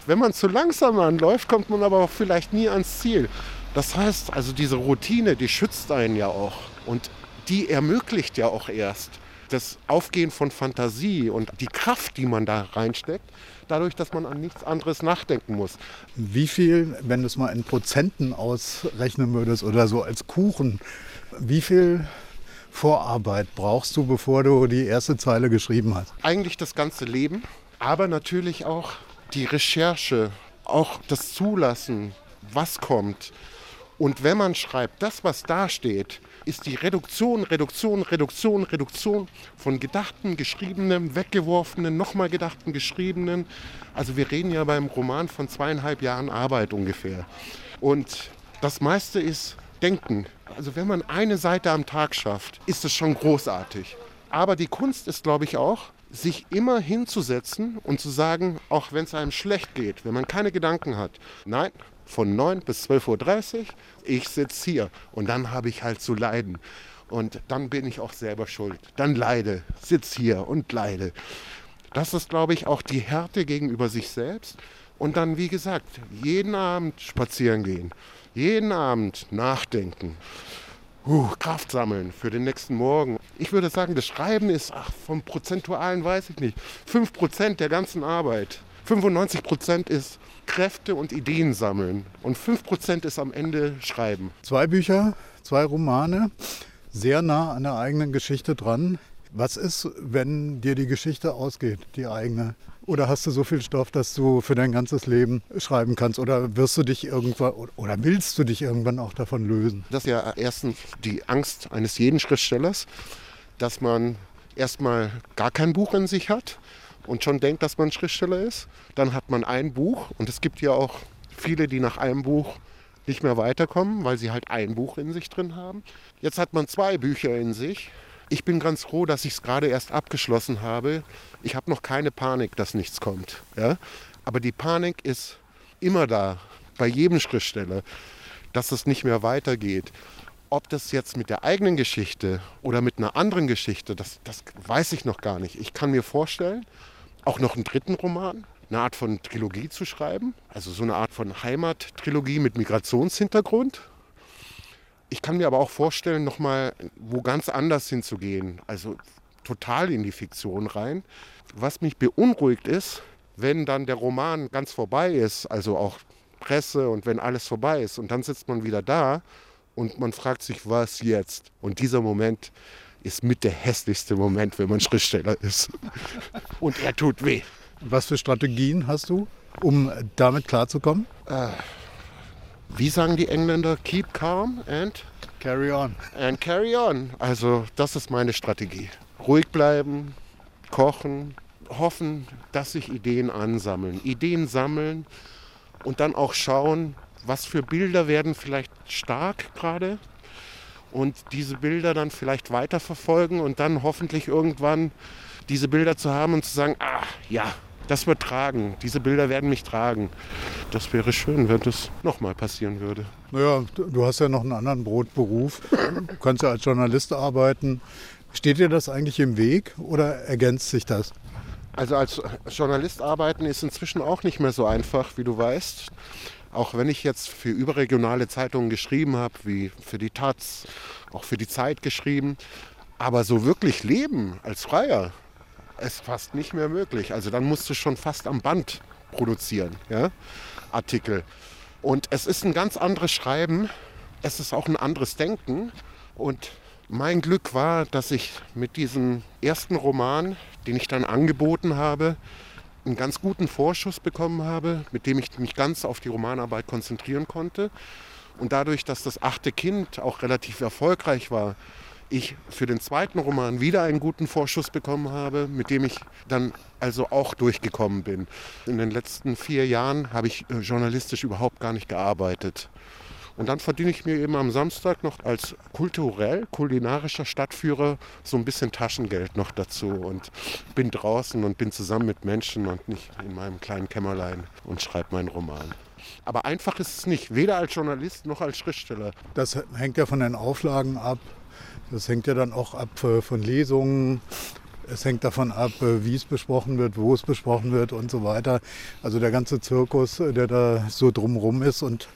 Wenn man zu langsam anläuft, kommt man aber auch vielleicht nie ans Ziel. Das heißt, also diese Routine, die schützt einen ja auch. Und die ermöglicht ja auch erst, das Aufgehen von Fantasie und die Kraft, die man da reinsteckt, dadurch, dass man an nichts anderes nachdenken muss. Wie viel, wenn du es mal in Prozenten ausrechnen würdest oder so als Kuchen, wie viel Vorarbeit brauchst du, bevor du die erste Zeile geschrieben hast? Eigentlich das ganze Leben, aber natürlich auch die Recherche, auch das Zulassen, was kommt. Und wenn man schreibt, das, was da steht, ist die Reduktion, Reduktion, Reduktion, Reduktion von gedachten, geschriebenen, weggeworfenen, nochmal gedachten, geschriebenen. Also wir reden ja beim Roman von zweieinhalb Jahren Arbeit ungefähr. Und das meiste ist Denken. Also wenn man eine Seite am Tag schafft, ist es schon großartig. Aber die Kunst ist, glaube ich, auch, sich immer hinzusetzen und zu sagen, auch wenn es einem schlecht geht, wenn man keine Gedanken hat, nein, von 9 bis 12.30 Uhr, ich sitze hier und dann habe ich halt zu leiden. Und dann bin ich auch selber schuld. Dann leide, sitze hier und leide. Das ist, glaube ich, auch die Härte gegenüber sich selbst. Und dann, wie gesagt, jeden Abend spazieren gehen, jeden Abend nachdenken, uh, Kraft sammeln für den nächsten Morgen. Ich würde sagen, das Schreiben ist, ach, vom Prozentualen weiß ich nicht, 5% der ganzen Arbeit. 95% ist Kräfte und Ideen sammeln. Und 5% ist am Ende Schreiben. Zwei Bücher, zwei Romane, sehr nah an der eigenen Geschichte dran. Was ist, wenn dir die Geschichte ausgeht, die eigene? Oder hast du so viel Stoff, dass du für dein ganzes Leben schreiben kannst? Oder wirst du dich irgendwann oder willst du dich irgendwann auch davon lösen? Das ist ja erstens die Angst eines jeden Schriftstellers, dass man erstmal gar kein Buch in sich hat und schon denkt, dass man Schriftsteller ist. Dann hat man ein Buch und es gibt ja auch viele, die nach einem Buch nicht mehr weiterkommen, weil sie halt ein Buch in sich drin haben. Jetzt hat man zwei Bücher in sich. Ich bin ganz froh, dass ich es gerade erst abgeschlossen habe. Ich habe noch keine Panik, dass nichts kommt. Ja? Aber die Panik ist immer da, bei jedem Schriftsteller, dass es nicht mehr weitergeht. Ob das jetzt mit der eigenen Geschichte oder mit einer anderen Geschichte, das, das weiß ich noch gar nicht. Ich kann mir vorstellen, auch noch einen dritten Roman, eine Art von Trilogie zu schreiben, also so eine Art von Heimattrilogie mit Migrationshintergrund. Ich kann mir aber auch vorstellen, nochmal wo ganz anders hinzugehen, also total in die Fiktion rein. Was mich beunruhigt ist, wenn dann der Roman ganz vorbei ist, also auch Presse und wenn alles vorbei ist und dann sitzt man wieder da und man fragt sich, was jetzt? Und dieser Moment ist mit der hässlichste Moment, wenn man Schriftsteller ist. Und er tut weh. Was für Strategien hast du, um damit klarzukommen? Äh, wie sagen die Engländer? Keep calm and carry on. And carry on. Also das ist meine Strategie. Ruhig bleiben, kochen, hoffen, dass sich Ideen ansammeln. Ideen sammeln und dann auch schauen, was für Bilder werden vielleicht stark gerade und diese Bilder dann vielleicht weiterverfolgen und dann hoffentlich irgendwann diese Bilder zu haben und zu sagen, ah ja, das wird tragen. Diese Bilder werden mich tragen. Das wäre schön, wenn das nochmal passieren würde. Naja, du hast ja noch einen anderen Brotberuf. Du kannst ja als Journalist arbeiten. Steht dir das eigentlich im Weg oder ergänzt sich das? Also als Journalist arbeiten ist inzwischen auch nicht mehr so einfach, wie du weißt. Auch wenn ich jetzt für überregionale Zeitungen geschrieben habe, wie für die Taz, auch für die Zeit geschrieben, aber so wirklich leben als Freier, ist fast nicht mehr möglich. Also dann musst du schon fast am Band produzieren, ja? Artikel. Und es ist ein ganz anderes Schreiben, es ist auch ein anderes Denken. Und mein Glück war, dass ich mit diesem ersten Roman, den ich dann angeboten habe, einen ganz guten Vorschuss bekommen habe, mit dem ich mich ganz auf die Romanarbeit konzentrieren konnte. Und dadurch, dass das achte Kind auch relativ erfolgreich war, ich für den zweiten Roman wieder einen guten Vorschuss bekommen habe, mit dem ich dann also auch durchgekommen bin. In den letzten vier Jahren habe ich äh, journalistisch überhaupt gar nicht gearbeitet. Und dann verdiene ich mir eben am Samstag noch als kulturell, kulinarischer Stadtführer so ein bisschen Taschengeld noch dazu und bin draußen und bin zusammen mit Menschen und nicht in meinem kleinen Kämmerlein und schreibe meinen Roman. Aber einfach ist es nicht, weder als Journalist noch als Schriftsteller. Das hängt ja von den Auflagen ab. Das hängt ja dann auch ab äh, von Lesungen. Es hängt davon ab, äh, wie es besprochen wird, wo es besprochen wird und so weiter. Also der ganze Zirkus, äh, der da so drumherum ist. Und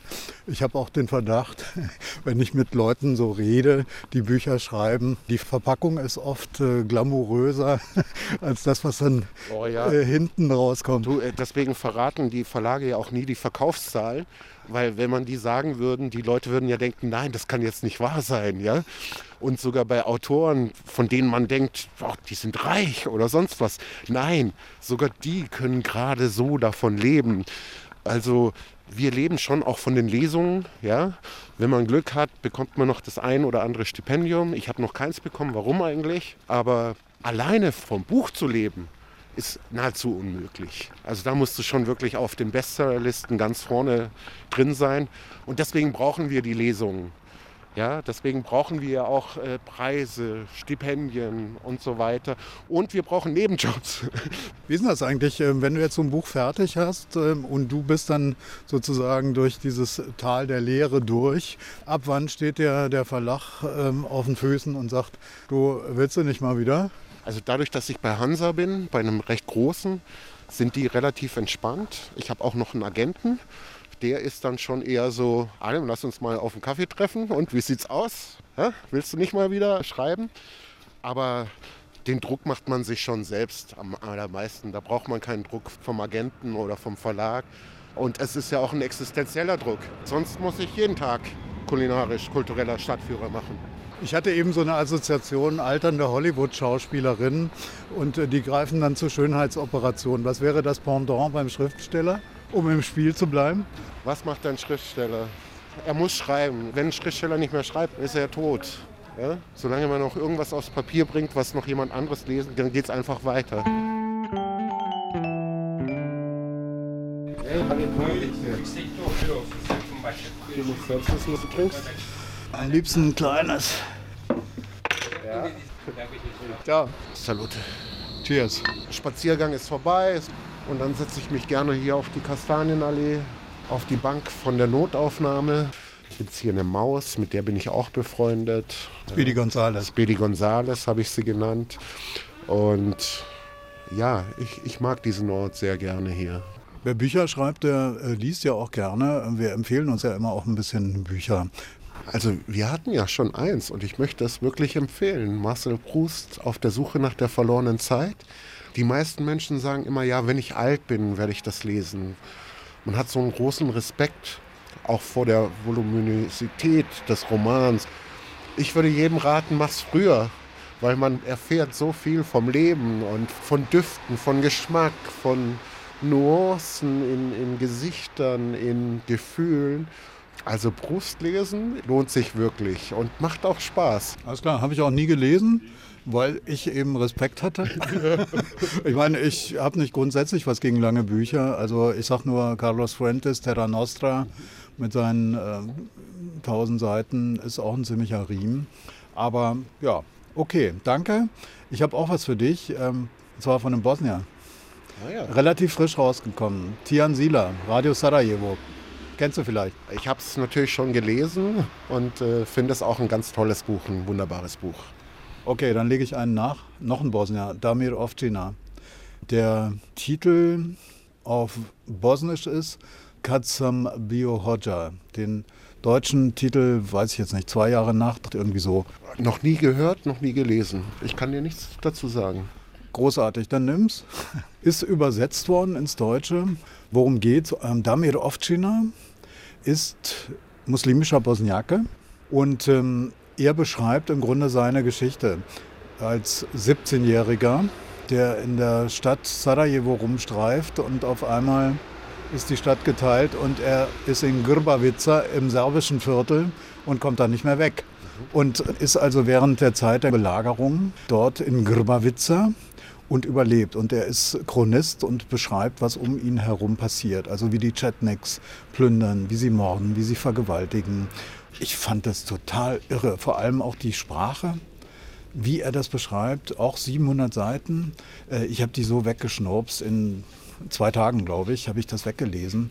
ich habe auch den Verdacht, wenn ich mit Leuten so rede, die Bücher schreiben, die Verpackung ist oft glamouröser als das, was dann oh ja. hinten rauskommt. Du, deswegen verraten die Verlage ja auch nie die Verkaufszahlen. Weil wenn man die sagen würden, die Leute würden ja denken, nein, das kann jetzt nicht wahr sein, ja. Und sogar bei Autoren, von denen man denkt, oh, die sind reich oder sonst was. Nein, sogar die können gerade so davon leben. Also wir leben schon auch von den Lesungen, ja. Wenn man Glück hat, bekommt man noch das ein oder andere Stipendium. Ich habe noch keins bekommen, warum eigentlich? Aber alleine vom Buch zu leben, ist nahezu unmöglich. Also da musst du schon wirklich auf den Bestsellerlisten ganz vorne drin sein. Und deswegen brauchen wir die Lesungen. Ja, deswegen brauchen wir auch äh, Preise, Stipendien und so weiter. Und wir brauchen Nebenjobs. Wie ist das eigentlich, ähm, wenn du jetzt so ein Buch fertig hast ähm, und du bist dann sozusagen durch dieses Tal der Lehre durch? Ab wann steht der, der Verlag ähm, auf den Füßen und sagt, du willst du nicht mal wieder? Also dadurch, dass ich bei Hansa bin, bei einem recht großen, sind die relativ entspannt. Ich habe auch noch einen Agenten. Der ist dann schon eher so, Adam, lass uns mal auf einen Kaffee treffen. Und wie sieht's aus? Ja, willst du nicht mal wieder schreiben? Aber den Druck macht man sich schon selbst am allermeisten. Da braucht man keinen Druck vom Agenten oder vom Verlag. Und es ist ja auch ein existenzieller Druck. Sonst muss ich jeden Tag kulinarisch, kultureller Stadtführer machen. Ich hatte eben so eine Assoziation alternde Hollywood-Schauspielerinnen und äh, die greifen dann zur Schönheitsoperation. Was wäre das Pendant beim Schriftsteller, um im Spiel zu bleiben? Was macht ein Schriftsteller? Er muss schreiben. Wenn ein Schriftsteller nicht mehr schreibt, ist er tot. Ja? Solange man noch irgendwas aufs Papier bringt, was noch jemand anderes lesen, dann geht es einfach weiter. Du musst selbst wissen, was du trinkst. Am liebsten ein kleines. Ja. Ja, Salute. cheers. Spaziergang ist vorbei und dann setze ich mich gerne hier auf die Kastanienallee, auf die Bank von der Notaufnahme. Gibt hier eine Maus, mit der bin ich auch befreundet. Speedy Gonzales. Speedy Gonzales habe ich sie genannt. Und ja, ich, ich mag diesen Ort sehr gerne hier. Wer Bücher schreibt, der äh, liest ja auch gerne. Wir empfehlen uns ja immer auch ein bisschen Bücher. Also wir hatten ja schon eins und ich möchte es wirklich empfehlen. Marcel Proust auf der Suche nach der verlorenen Zeit. Die meisten Menschen sagen immer, ja, wenn ich alt bin, werde ich das lesen. Man hat so einen großen Respekt auch vor der Voluminosität des Romans. Ich würde jedem raten, mach's früher, weil man erfährt so viel vom Leben und von Düften, von Geschmack, von Nuancen in, in Gesichtern, in Gefühlen. Also Brust lesen lohnt sich wirklich und macht auch Spaß. Alles klar, habe ich auch nie gelesen, weil ich eben Respekt hatte. ich meine, ich habe nicht grundsätzlich was gegen lange Bücher. Also ich sage nur Carlos Fuentes, Terra Nostra mit seinen äh, 1000 Seiten ist auch ein ziemlicher Riemen. Aber ja, okay, danke. Ich habe auch was für dich, ähm, und zwar von einem Bosnier. Ah ja. Relativ frisch rausgekommen. Tian Sila, Radio Sarajevo. Kennst du vielleicht? Ich habe es natürlich schon gelesen und äh, finde es auch ein ganz tolles Buch, ein wunderbares Buch. Okay, dann lege ich einen nach. Noch ein Bosnier, Damir Ovcina. Der Titel auf Bosnisch ist Katsam Bio Hoja. Den deutschen Titel weiß ich jetzt nicht, zwei Jahre Nacht, irgendwie so. Noch nie gehört, noch nie gelesen. Ich kann dir nichts dazu sagen. Großartig, dann nimm's. Ist übersetzt worden ins Deutsche. Worum geht's? Ähm, Damir Ovcina ist muslimischer Bosniake und ähm, er beschreibt im Grunde seine Geschichte als 17-Jähriger, der in der Stadt Sarajevo rumstreift und auf einmal ist die Stadt geteilt und er ist in Grbavica im serbischen Viertel und kommt da nicht mehr weg. Und ist also während der Zeit der Belagerung dort in Grbavica und überlebt. Und er ist Chronist und beschreibt, was um ihn herum passiert. Also wie die Chetniks plündern, wie sie morden, wie sie vergewaltigen. Ich fand das total irre. Vor allem auch die Sprache, wie er das beschreibt. Auch 700 Seiten. Äh, Ich habe die so weggeschnurpst. In zwei Tagen, glaube ich, habe ich das weggelesen.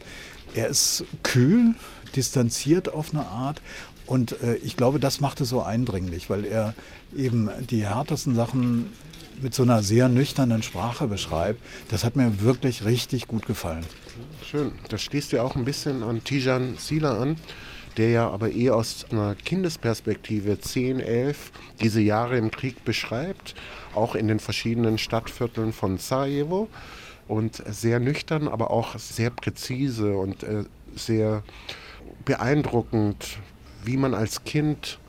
Er ist kühl, distanziert auf eine Art. Und äh, ich glaube, das macht es so eindringlich, weil er eben die härtesten Sachen mit so einer sehr nüchternen Sprache beschreibt. Das hat mir wirklich richtig gut gefallen. Schön. Das schließt ja auch ein bisschen an Tijan Sila an, der ja aber eher aus einer Kindesperspektive 10, 11 diese Jahre im Krieg beschreibt, auch in den verschiedenen Stadtvierteln von Sarajevo. Und sehr nüchtern, aber auch sehr präzise und äh, sehr beeindruckend, wie man als Kind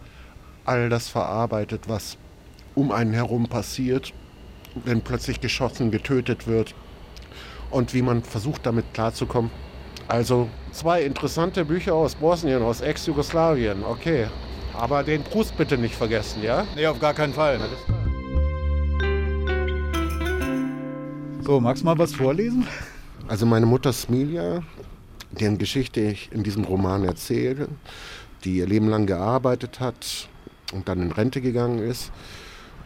all das verarbeitet, was um einen herum passiert, wenn plötzlich geschossen, getötet wird und wie man versucht damit klarzukommen. Also zwei interessante Bücher aus Bosnien, aus Ex-Jugoslawien, okay. Aber den Proust bitte nicht vergessen, ja? Nee, auf gar keinen Fall. So, magst du mal was vorlesen? Also meine Mutter Smilia, deren Geschichte ich in diesem Roman erzähle, die ihr Leben lang gearbeitet hat und dann in Rente gegangen ist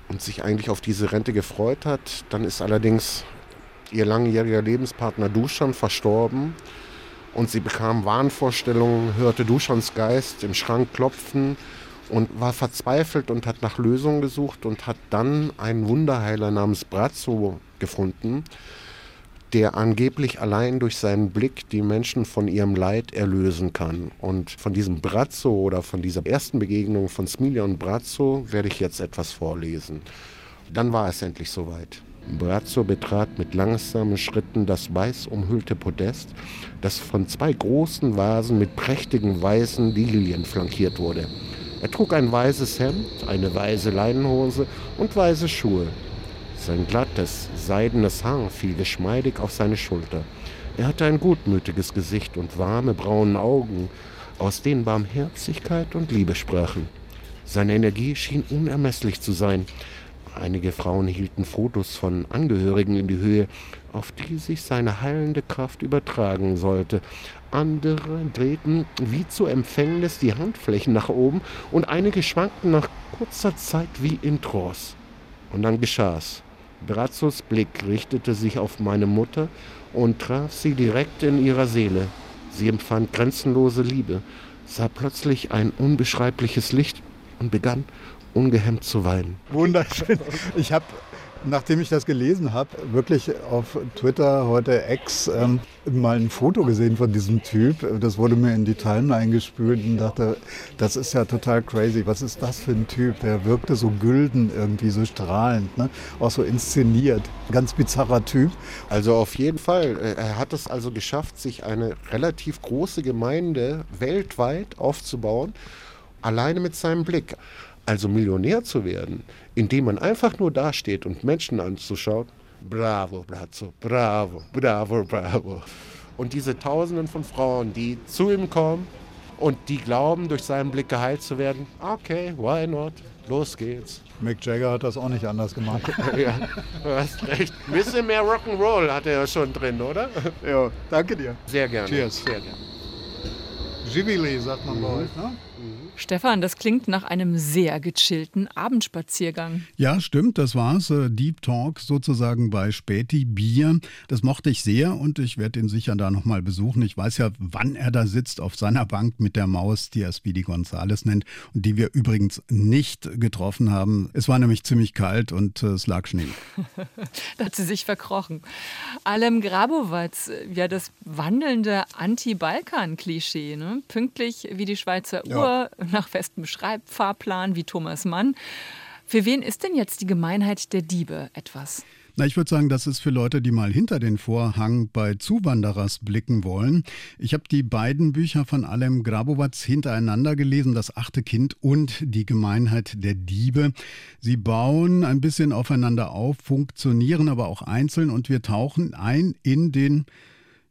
und sich eigentlich auf diese Rente gefreut hat. Dann ist allerdings ihr langjähriger Lebenspartner Duschan verstorben und sie bekam Wahnvorstellungen, hörte Duschans Geist im Schrank klopfen und war verzweifelt und hat nach Lösungen gesucht und hat dann einen Wunderheiler namens Brazzo gefunden, der angeblich allein durch seinen Blick die Menschen von ihrem Leid erlösen kann. Und von diesem Brazzo oder von dieser ersten Begegnung von Smilia und Brazzo werde ich jetzt etwas vorlesen. Dann war es endlich soweit. Brazzo betrat mit langsamen Schritten das weiß umhüllte Podest, das von zwei großen Vasen mit prächtigen weißen Lilien flankiert wurde. Er trug ein weißes Hemd, eine weiße Leinenhose und weiße Schuhe. Sein glattes, seidenes Haar fiel geschmeidig auf seine Schulter. Er hatte ein gutmütiges Gesicht und warme braune Augen, aus denen Barmherzigkeit und Liebe sprachen. Seine Energie schien unermesslich zu sein. Einige Frauen hielten Fotos von Angehörigen in die Höhe, auf die sich seine heilende Kraft übertragen sollte. Andere drehten wie zu Empfängnis die Handflächen nach oben und einige schwankten nach kurzer Zeit wie in Trance. Und dann geschah's. Brazzos Blick richtete sich auf meine Mutter und traf sie direkt in ihrer Seele. Sie empfand grenzenlose Liebe, sah plötzlich ein unbeschreibliches Licht und begann ungehemmt zu weinen. Wunderschön. Ich habe nachdem ich das gelesen habe, wirklich auf Twitter, heute Ex, ähm, mal ein Foto gesehen von diesem Typ. Das wurde mir in die Timeline gespült und dachte, das ist ja total crazy. Was ist das für ein Typ? Der wirkte so gülden irgendwie, so strahlend, ne? auch so inszeniert. Ganz bizarrer Typ. Also auf jeden Fall. Äh, er hat es also geschafft, sich eine relativ große Gemeinde weltweit aufzubauen, alleine mit seinem Blick. Also Millionär zu werden, indem man einfach nur dasteht und Menschen anzuschauen, bravo, Brazzo, bravo, bravo, bravo. Und diese Tausenden von Frauen, die zu ihm kommen und die glauben, durch seinen Blick geheilt zu werden, okay, why not? Los geht's. Mick Jagger hat das auch nicht anders gemacht. ja, du hast recht. Ein bisschen mehr Rock'n'Roll hat er ja schon drin, oder? Ja, danke dir. Sehr gerne. Cheers. Sehr gerne. Jibili, sagt man bei euch, ne? Stefan, das klingt nach einem sehr gechillten Abendspaziergang. Ja, stimmt, das war's. Äh, Deep Talk sozusagen bei Späti Bier. Das mochte ich sehr und ich werde ihn sicher da nochmal besuchen. Ich weiß ja, wann er da sitzt auf seiner Bank mit der Maus, die er Speedy Gonzales nennt und die wir übrigens nicht getroffen haben. Es war nämlich ziemlich kalt und äh, es lag Schnee. da hat sie sich verkrochen. Alem Grabovac, ja, das wandelnde Anti-Balkan-Klischee. Ne? Pünktlich wie die Schweizer Uhr, ja nach festem Schreibfahrplan wie Thomas Mann. Für wen ist denn jetzt die Gemeinheit der Diebe etwas? Na, ich würde sagen, das ist für Leute, die mal hinter den Vorhang bei Zuwanderers blicken wollen. Ich habe die beiden Bücher von Alem Grabovac hintereinander gelesen, Das achte Kind und Die Gemeinheit der Diebe. Sie bauen ein bisschen aufeinander auf, funktionieren aber auch einzeln und wir tauchen ein in den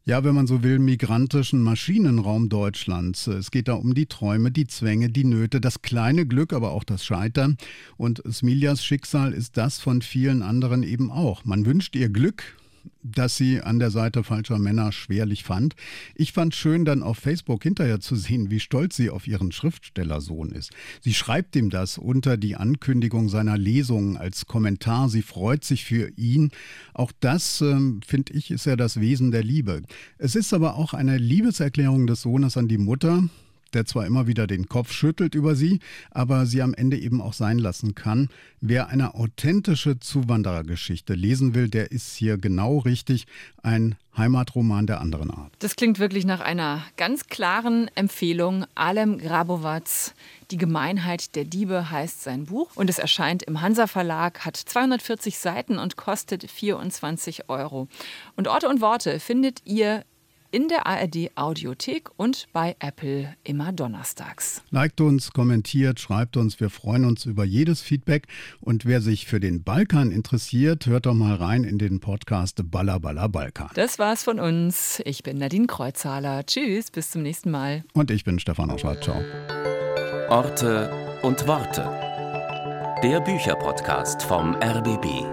ja, wenn man so will, migrantischen Maschinenraum Deutschlands. Es geht da um die Träume, die Zwänge, die Nöte, das kleine Glück, aber auch das Scheitern. Und Smiljas Schicksal ist das von vielen anderen eben auch. Man wünscht ihr Glück, das sie an der Seite falscher Männer schwerlich fand. Ich fand schön, dann auf Facebook hinterher zu sehen, wie stolz sie auf ihren Schriftstellersohn ist. Sie schreibt ihm das unter die Ankündigung seiner Lesungen als Kommentar. Sie freut sich für ihn. Auch das, äh, finde ich, ist ja das Wesen der Liebe. Es ist aber auch eine Liebeserklärung des Sohnes an die Mutter, der zwar immer wieder den Kopf schüttelt über sie, aber sie am Ende eben auch sein lassen kann. Wer eine authentische Zuwanderergeschichte lesen will, der ist hier genau richtig. Ein Heimatroman der anderen Art. Das klingt wirklich nach einer ganz klaren Empfehlung. Alem Grabovac, Die Gemeinheit der Diebe heißt sein Buch und es erscheint im Hansa Verlag, hat 240 Seiten und kostet 24 Euro. Und Orte und Worte findet ihr in der ARD Audiothek und bei Apple immer donnerstags. Liked uns, kommentiert, schreibt uns. Wir freuen uns über jedes Feedback. Und wer sich für den Balkan interessiert, hört doch mal rein in den Podcast Balla Balla Balkan. Das war's von uns. Ich bin Nadine Kreuzhaler. Tschüss, bis zum nächsten Mal. Und ich bin Stefan Oschwart. Ciao. Orte und Worte. Der Bücherpodcast vom RBB.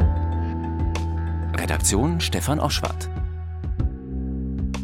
Redaktion Stefan Oschwart.